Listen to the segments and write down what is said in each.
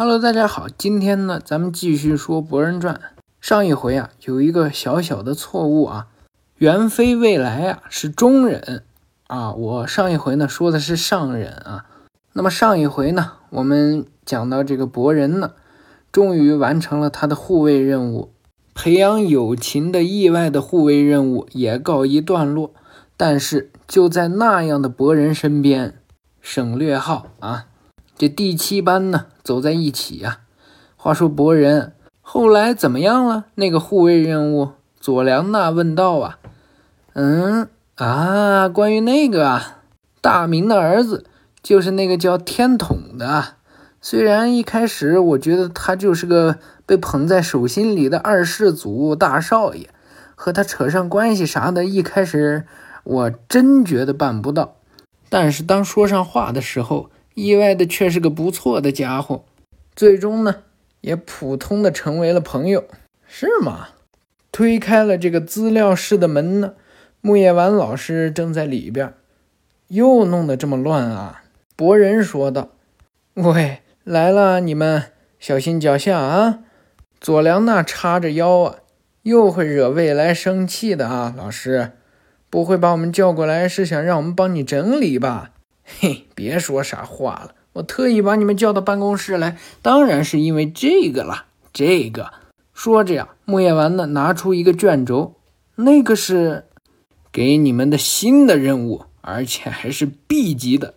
Hello，大家好，今天呢，咱们继续说《博人传》。上一回啊，有一个小小的错误啊，元妃未来啊是中人啊，我上一回呢说的是上人啊。那么上一回呢，我们讲到这个博人呢，终于完成了他的护卫任务，培养友情的意外的护卫任务也告一段落。但是就在那样的博人身边，省略号啊。这第七班呢，走在一起呀。话说博人后来怎么样了？那个护卫任务，左良娜问道啊。嗯啊，关于那个啊，大明的儿子就是那个叫天统的。虽然一开始我觉得他就是个被捧在手心里的二世祖大少爷，和他扯上关系啥的，一开始我真觉得办不到。但是当说上话的时候，意外的却是个不错的家伙，最终呢，也普通的成为了朋友，是吗？推开了这个资料室的门呢，木叶丸老师正在里边，又弄得这么乱啊！博人说道：“喂，来了，你们小心脚下啊！”佐良娜叉着腰啊，又会惹未来生气的啊！老师，不会把我们叫过来是想让我们帮你整理吧？嘿，别说傻话了！我特意把你们叫到办公室来，当然是因为这个了。这个说着呀，木叶丸呢拿出一个卷轴，那个是给你们的新的任务，而且还是 B 级的。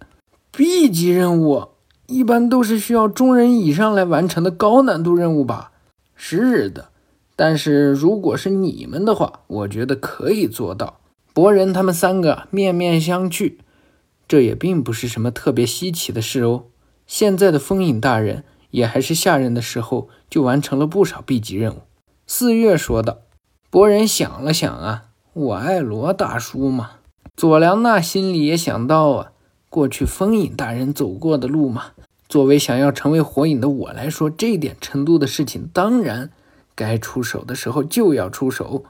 B 级任务一般都是需要中人以上来完成的高难度任务吧？是的，但是如果是你们的话，我觉得可以做到。博人他们三个面面相觑。这也并不是什么特别稀奇的事哦。现在的风影大人也还是下人的时候就完成了不少 B 级任务。四月说道。博人想了想啊，我爱罗大叔嘛。佐良娜心里也想到啊，过去风影大人走过的路嘛。作为想要成为火影的我来说，这点程度的事情，当然该出手的时候就要出手。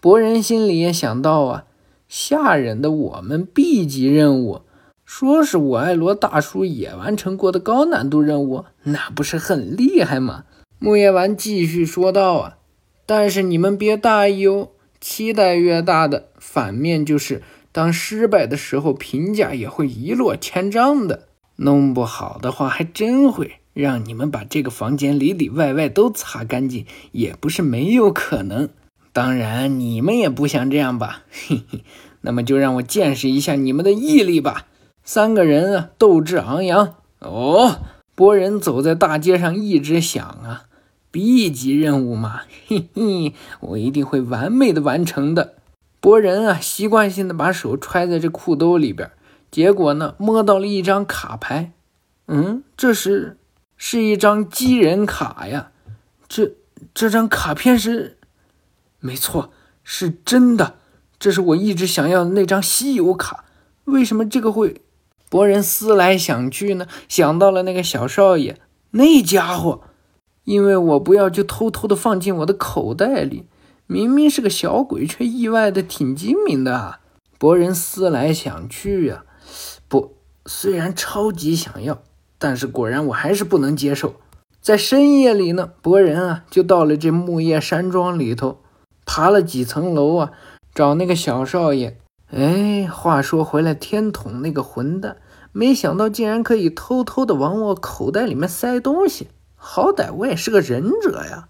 博人心里也想到啊，下人的我们 B 级任务。说是我爱罗大叔也完成过的高难度任务，那不是很厉害吗？木叶丸继续说道啊，但是你们别大意哦，期待越大的反面就是，当失败的时候评价也会一落千丈的，弄不好的话还真会让你们把这个房间里里外外都擦干净，也不是没有可能。当然你们也不想这样吧？嘿嘿，那么就让我见识一下你们的毅力吧。三个人啊，斗志昂扬哦。博人走在大街上，一直想啊，B 级任务嘛，嘿嘿，我一定会完美的完成的。博人啊，习惯性的把手揣在这裤兜里边，结果呢，摸到了一张卡牌。嗯，这是是一张机人卡呀。这这张卡片是，没错，是真的。这是我一直想要的那张稀有卡。为什么这个会？博人思来想去呢，想到了那个小少爷，那家伙，因为我不要就偷偷的放进我的口袋里，明明是个小鬼，却意外的挺精明的啊！博人思来想去呀，不，虽然超级想要，但是果然我还是不能接受。在深夜里呢，博人啊就到了这木叶山庄里头，爬了几层楼啊，找那个小少爷。哎，话说回来，天童那个混蛋，没想到竟然可以偷偷的往我口袋里面塞东西。好歹我也是个忍者呀，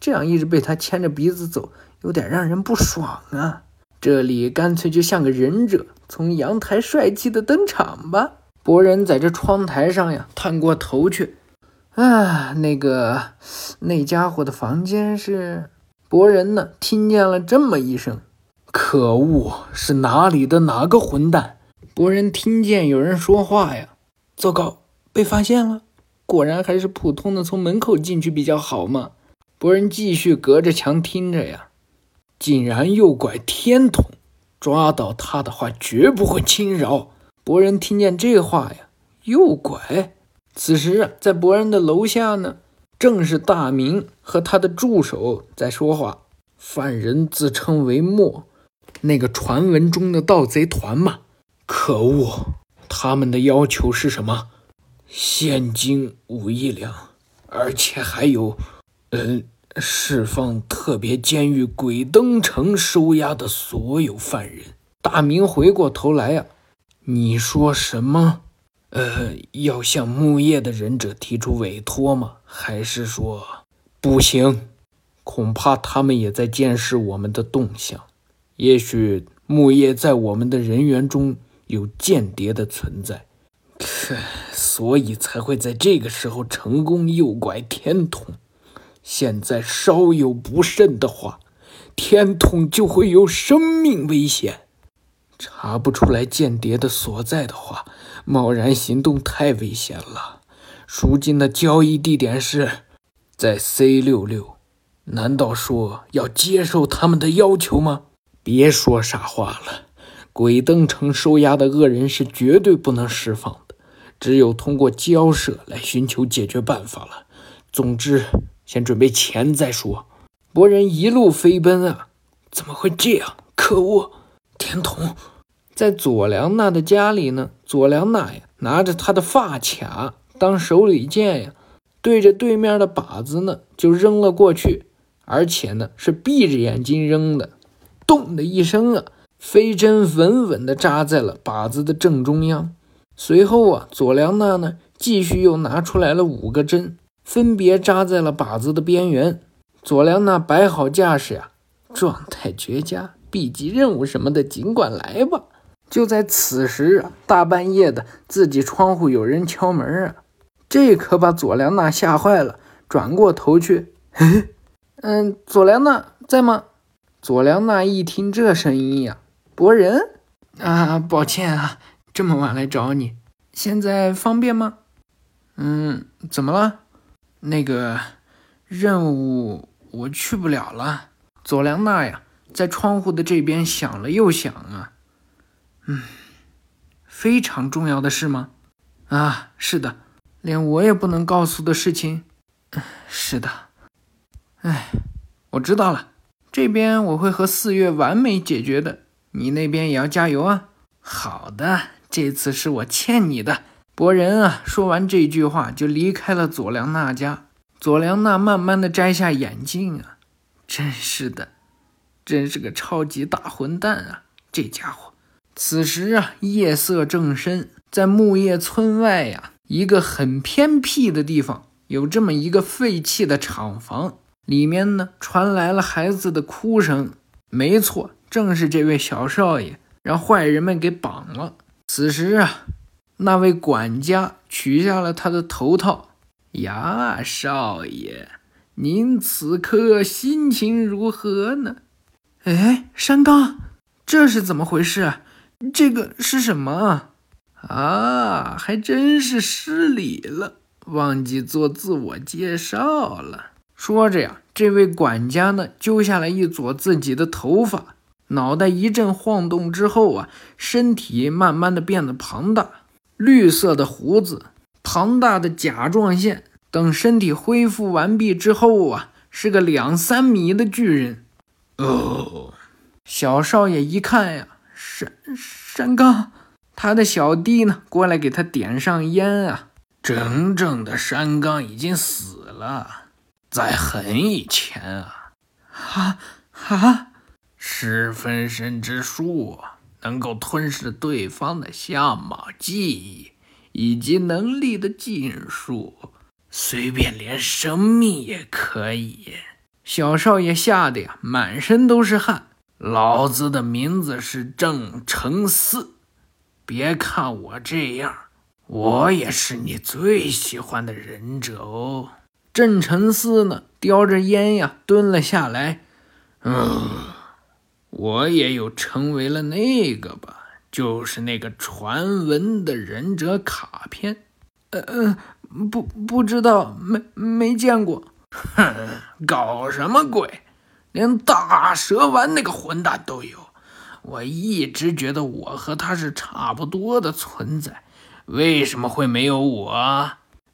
这样一直被他牵着鼻子走，有点让人不爽啊。这里干脆就像个忍者，从阳台帅气的登场吧。博人在这窗台上呀，探过头去，啊，那个那家伙的房间是……博人呢，听见了这么一声。可恶！是哪里的哪个混蛋？博人听见有人说话呀！糟糕，被发现了！果然还是普通的从门口进去比较好嘛。博人继续隔着墙听着呀，竟然诱拐天童，抓到他的话绝不会轻饶。博人听见这话呀，诱拐！此时啊，在博人的楼下呢，正是大明和他的助手在说话。犯人自称为墨。那个传闻中的盗贼团嘛？可恶！他们的要求是什么？现金五亿两。而且还有，嗯，释放特别监狱鬼灯城收押的所有犯人。大明回过头来呀，你说什么？呃，要向木叶的忍者提出委托吗？还是说不行？恐怕他们也在监视我们的动向。也许木叶在我们的人员中有间谍的存在。所以才会在这个时候成功诱拐天童。现在稍有不慎的话，天童就会有生命危险。查不出来间谍的所在的话，贸然行动太危险了。如今的交易地点是在 C 六六，难道说要接受他们的要求吗？别说傻话了，鬼灯城收押的恶人是绝对不能释放的。只有通过交涉来寻求解决办法了。总之，先准备钱再说。博人一路飞奔啊，怎么会这样？可恶！天童在佐良娜的家里呢。佐良娜呀，拿着他的发卡当手里剑呀，对着对面的靶子呢就扔了过去，而且呢是闭着眼睛扔的。咚的一声啊，飞针稳稳地扎在了靶子的正中央。随后啊，佐良娜呢，继续又拿出来了五个针，分别扎在了靶子的边缘。佐良娜摆好架势呀，状态绝佳，B 级任务什么的尽管来吧。就在此时啊，大半夜的，自己窗户有人敲门啊，这可把佐良娜吓坏了。转过头去，嗯，佐良娜在吗？佐良娜一听这声音呀，博人啊，抱歉啊。这么晚来找你，现在方便吗？嗯，怎么了？那个任务我去不了了。佐良娜呀，在窗户的这边想了又想啊，嗯，非常重要的事吗？啊，是的，连我也不能告诉的事情。是的，哎，我知道了，这边我会和四月完美解决的，你那边也要加油啊。好的。这次是我欠你的，博人啊！说完这句话，就离开了佐良娜家。佐良娜慢慢的摘下眼镜啊，真是的，真是个超级大混蛋啊！这家伙。此时啊，夜色正深，在木叶村外呀，一个很偏僻的地方，有这么一个废弃的厂房，里面呢传来了孩子的哭声。没错，正是这位小少爷让坏人们给绑了。此时啊，那位管家取下了他的头套。呀，少爷，您此刻心情如何呢？哎，山冈，这是怎么回事？这个是什么？啊，还真是失礼了，忘记做自我介绍了。说着呀，这位管家呢，揪下来一撮自己的头发。脑袋一阵晃动之后啊，身体慢慢的变得庞大，绿色的胡子，庞大的甲状腺，等身体恢复完毕之后啊，是个两三米的巨人。哦，小少爷一看呀，山山冈，他的小弟呢，过来给他点上烟啊。真正的山冈已经死了，在很以前啊，啊啊！十分身之术，能够吞噬对方的相貌、记忆以及能力的禁术，随便连生命也可以。小少爷吓得呀，满身都是汗。老子的名字是郑成四，别看我这样，我也是你最喜欢的忍者哦。郑成四呢，叼着烟呀，蹲了下来，嗯。我也有成为了那个吧，就是那个传闻的忍者卡片。呃呃，不不知道，没没见过。哼，搞什么鬼？连大蛇丸那个混蛋都有。我一直觉得我和他是差不多的存在，为什么会没有我？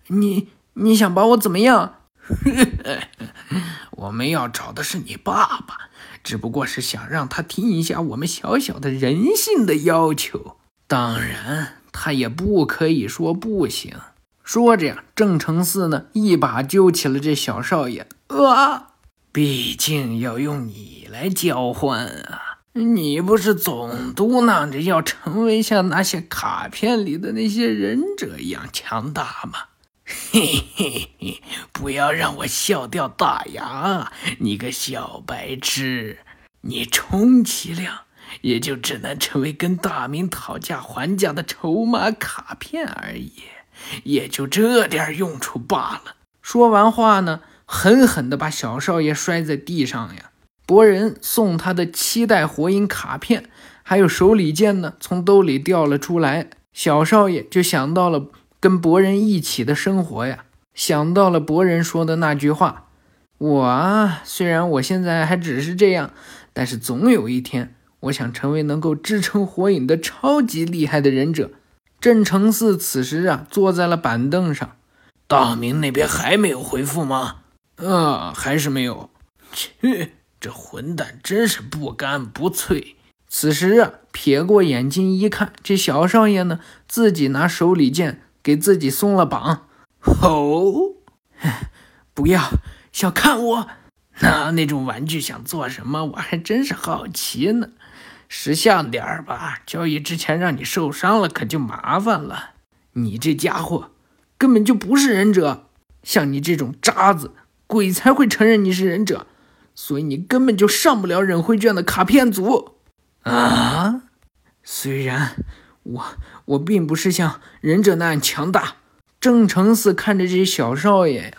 你你想把我怎么样？我们要找的是你爸爸。只不过是想让他听一下我们小小的人性的要求，当然他也不可以说不行。说着呀，郑成四呢一把揪起了这小少爷。啊，毕竟要用你来交换啊！你不是总嘟囔着要成为像那些卡片里的那些忍者一样强大吗？嘿嘿嘿，不要让我笑掉大牙！你个小白痴，你充其量也就只能成为跟大明讨价还价的筹码卡片而已，也就这点用处罢了。说完话呢，狠狠地把小少爷摔在地上呀！博人送他的七代火影卡片，还有手里剑呢，从兜里掉了出来。小少爷就想到了。跟博人一起的生活呀，想到了博人说的那句话：“我啊，虽然我现在还只是这样，但是总有一天，我想成为能够支撑火影的超级厉害的忍者。”郑成寺此时啊，坐在了板凳上。大明那边还没有回复吗？呃，还是没有。去，这混蛋真是不干不脆。此时啊，撇过眼睛一看，这小少爷呢，自己拿手里剑。给自己松了绑，吼！不要小看我，那那种玩具想做什么？我还真是好奇呢。识相点儿吧，交易之前让你受伤了，可就麻烦了。你这家伙根本就不是忍者，像你这种渣子，鬼才会承认你是忍者，所以你根本就上不了忍会卷的卡片组啊！虽然。我我并不是像忍者那样强大。郑成嗣看着这些小少爷呀，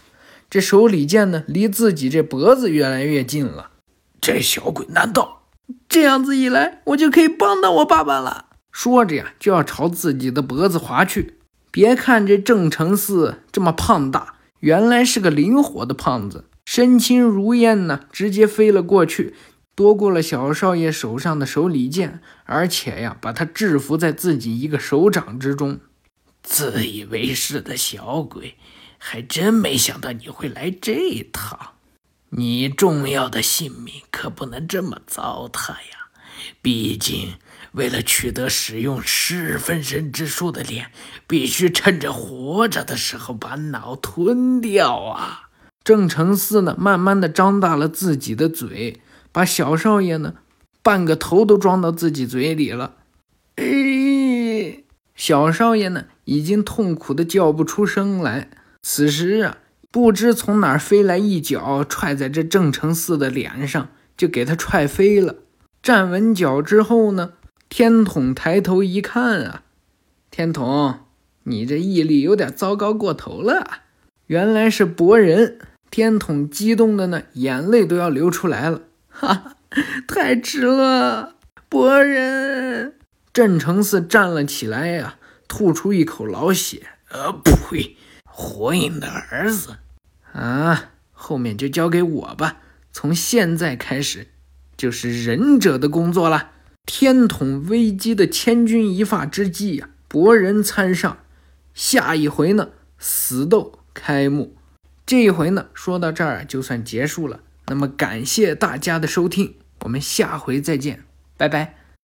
这手里剑呢，离自己这脖子越来越近了。这小鬼，难道这样子一来，我就可以帮到我爸爸了？说着呀，就要朝自己的脖子划去。别看这郑成嗣这么胖大，原来是个灵活的胖子，身轻如燕呢，直接飞了过去。夺过了小少爷手上的手里剑，而且呀，把他制服在自己一个手掌之中。自以为是的小鬼，还真没想到你会来这一套。你重要的性命可不能这么糟蹋呀！毕竟，为了取得使用十分身之术的脸，必须趁着活着的时候把脑吞掉啊！郑成嗣呢，慢慢的张大了自己的嘴。把小少爷呢，半个头都装到自己嘴里了。哎，小少爷呢，已经痛苦的叫不出声来。此时啊，不知从哪儿飞来一脚，踹在这郑成四的脸上，就给他踹飞了。站稳脚之后呢，天统抬头一看啊，天统，你这毅力有点糟糕过头了。原来是博人。天统激动的呢，眼泪都要流出来了。哈，太迟了，博人。郑成寺站了起来呀，吐出一口老血。呃，呸！火影的儿子啊，后面就交给我吧。从现在开始，就是忍者的工作了。天统危机的千钧一发之际呀，博人参上。下一回呢，死斗开幕。这一回呢，说到这儿就算结束了。那么感谢大家的收听，我们下回再见，拜拜。